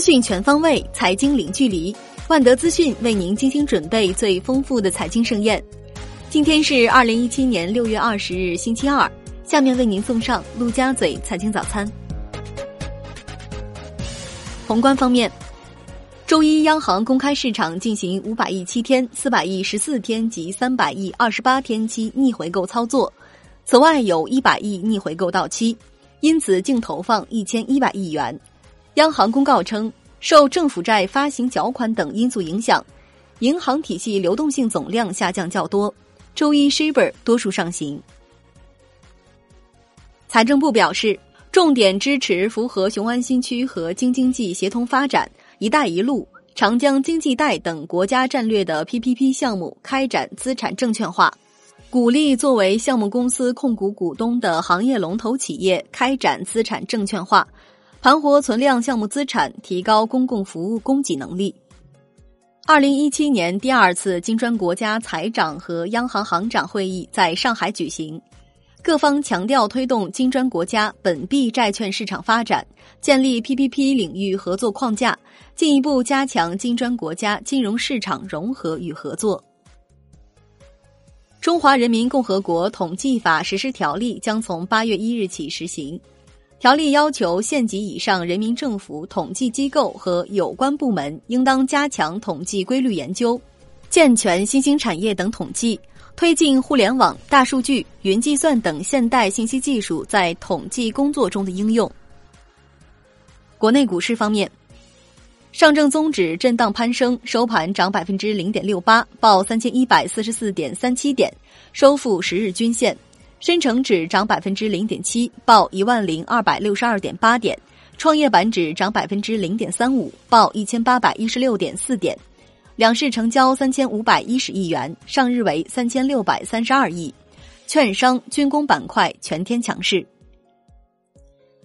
讯全方位，财经零距离。万德资讯为您精心准备最丰富的财经盛宴。今天是二零一七年六月二十日，星期二。下面为您送上陆家嘴财经早餐。宏观方面，周一央行公开市场进行五百亿七天、四百亿十四天及三百亿二十八天期逆回购操作，此外有一百亿逆回购到期，因此净投放一千一百亿元。央行公告称，受政府债发行缴款等因素影响，银行体系流动性总量下降较多。周一 Shibor 多数上行。财政部表示，重点支持符合雄安新区和京津冀协同发展、“一带一路”、长江经济带等国家战略的 PPP 项目开展资产证券化，鼓励作为项目公司控股股东的行业龙头企业开展资产证券化。盘活存量项目资产，提高公共服务供给能力。二零一七年第二次金砖国家财长和央行行长会议在上海举行，各方强调推动金砖国家本币债券市场发展，建立 PPP 领域合作框架，进一步加强金砖国家金融市场融合与合作。中华人民共和国统计法实施条例将从八月一日起实行。条例要求县级以上人民政府统计机构和有关部门应当加强统计规律研究，健全新兴产业等统计，推进互联网、大数据、云计算等现代信息技术在统计工作中的应用。国内股市方面，上证综指震荡攀升，收盘涨百分之零点六八，报三千一百四十四点三七点，收复十日均线。深成指涨百分之零点七，报一万零二百六十二点八点；创业板指涨百分之零点三五，报一千八百一十六点四点。两市成交三千五百一十亿元，上日为三千六百三十二亿。券商、军工板块全天强势。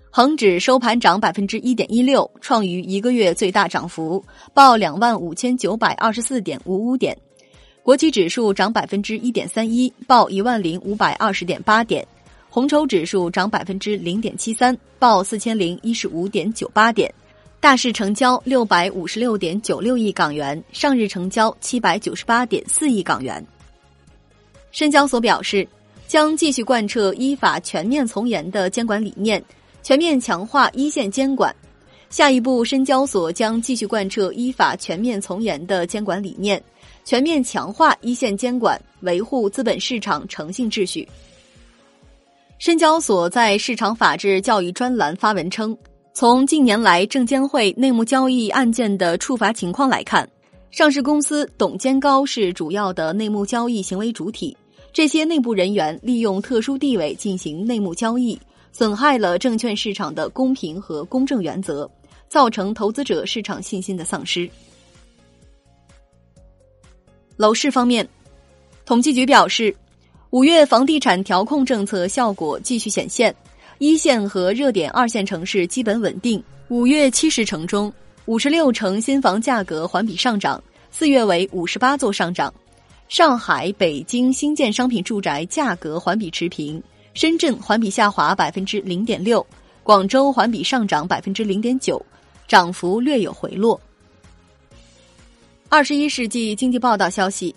恒指收盘涨百分之一点一六，创于一个月最大涨幅，报两万五千九百二十四点五五点。国企指数涨百分之一点三一，报一万零五百二十点八点；红筹指数涨百分之零点七三，报四千零一十五点九八点。大市成交六百五十六点九六亿港元，上日成交七百九十八点四亿港元。深交所表示，将继续贯彻依法全面从严的监管理念，全面强化一线监管。下一步，深交所将继续贯彻依法全面从严的监管理念。全面强化一线监管，维护资本市场诚信秩序。深交所在市场法治教育专栏发文称，从近年来证监会内幕交易案件的处罚情况来看，上市公司董监高是主要的内幕交易行为主体。这些内部人员利用特殊地位进行内幕交易，损害了证券市场的公平和公正原则，造成投资者市场信心的丧失。楼市方面，统计局表示，五月房地产调控政策效果继续显现，一线和热点二线城市基本稳定。五月七十城中，五十六城新房价格环比上涨，四月为五十八座上涨。上海、北京新建商品住宅价格环比持平，深圳环比下滑百分之零点六，广州环比上涨百分之零点九，涨幅略有回落。二十一世纪经济报道消息，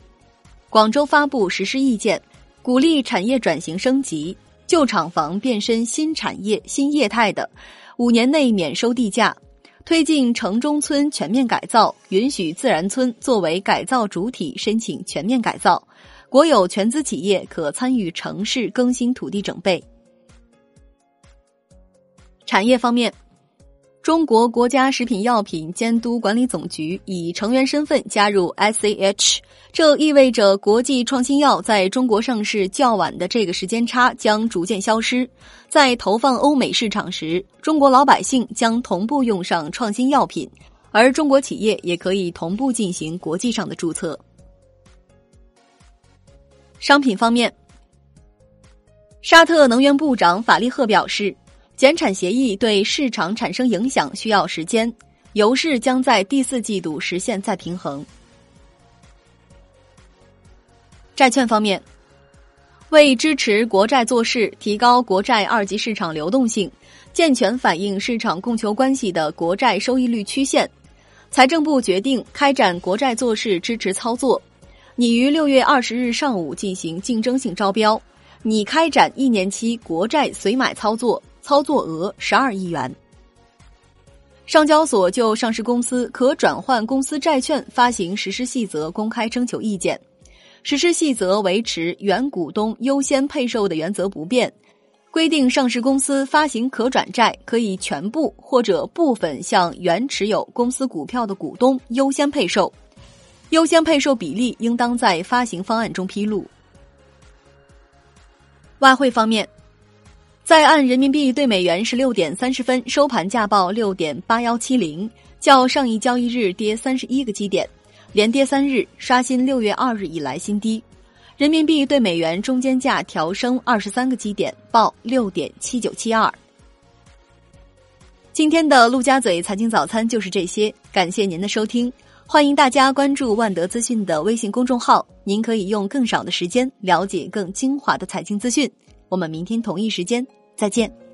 广州发布实施意见，鼓励产业转型升级，旧厂房变身新产业新业态的，五年内免收地价，推进城中村全面改造，允许自然村作为改造主体申请全面改造，国有全资企业可参与城市更新土地整备。产业方面。中国国家食品药品监督管理总局以成员身份加入 SAH，这意味着国际创新药在中国上市较晚的这个时间差将逐渐消失。在投放欧美市场时，中国老百姓将同步用上创新药品，而中国企业也可以同步进行国际上的注册。商品方面，沙特能源部长法利赫表示。减产协议对市场产生影响需要时间，油市将在第四季度实现再平衡。债券方面，为支持国债做市，提高国债二级市场流动性，健全反映市场供求关系的国债收益率曲线。财政部决定开展国债做市支持操作，拟于六月二十日上午进行竞争性招标，拟开展一年期国债随买操作，操作额十二亿元。上交所就上市公司可转换公司债券发行实施细则公开征求意见，实施细则维持原股东优先配售的原则不变。规定上市公司发行可转债，可以全部或者部分向原持有公司股票的股东优先配售，优先配售比例应当在发行方案中披露。外汇方面，在岸人民币对美元十六点三十分收盘价报六点八幺七零，较上一交易日跌三十一个基点，连跌三日，刷新六月二日以来新低。人民币对美元中间价调升二十三个基点，报六点七九七二。今天的陆家嘴财经早餐就是这些，感谢您的收听，欢迎大家关注万德资讯的微信公众号，您可以用更少的时间了解更精华的财经资讯。我们明天同一时间再见。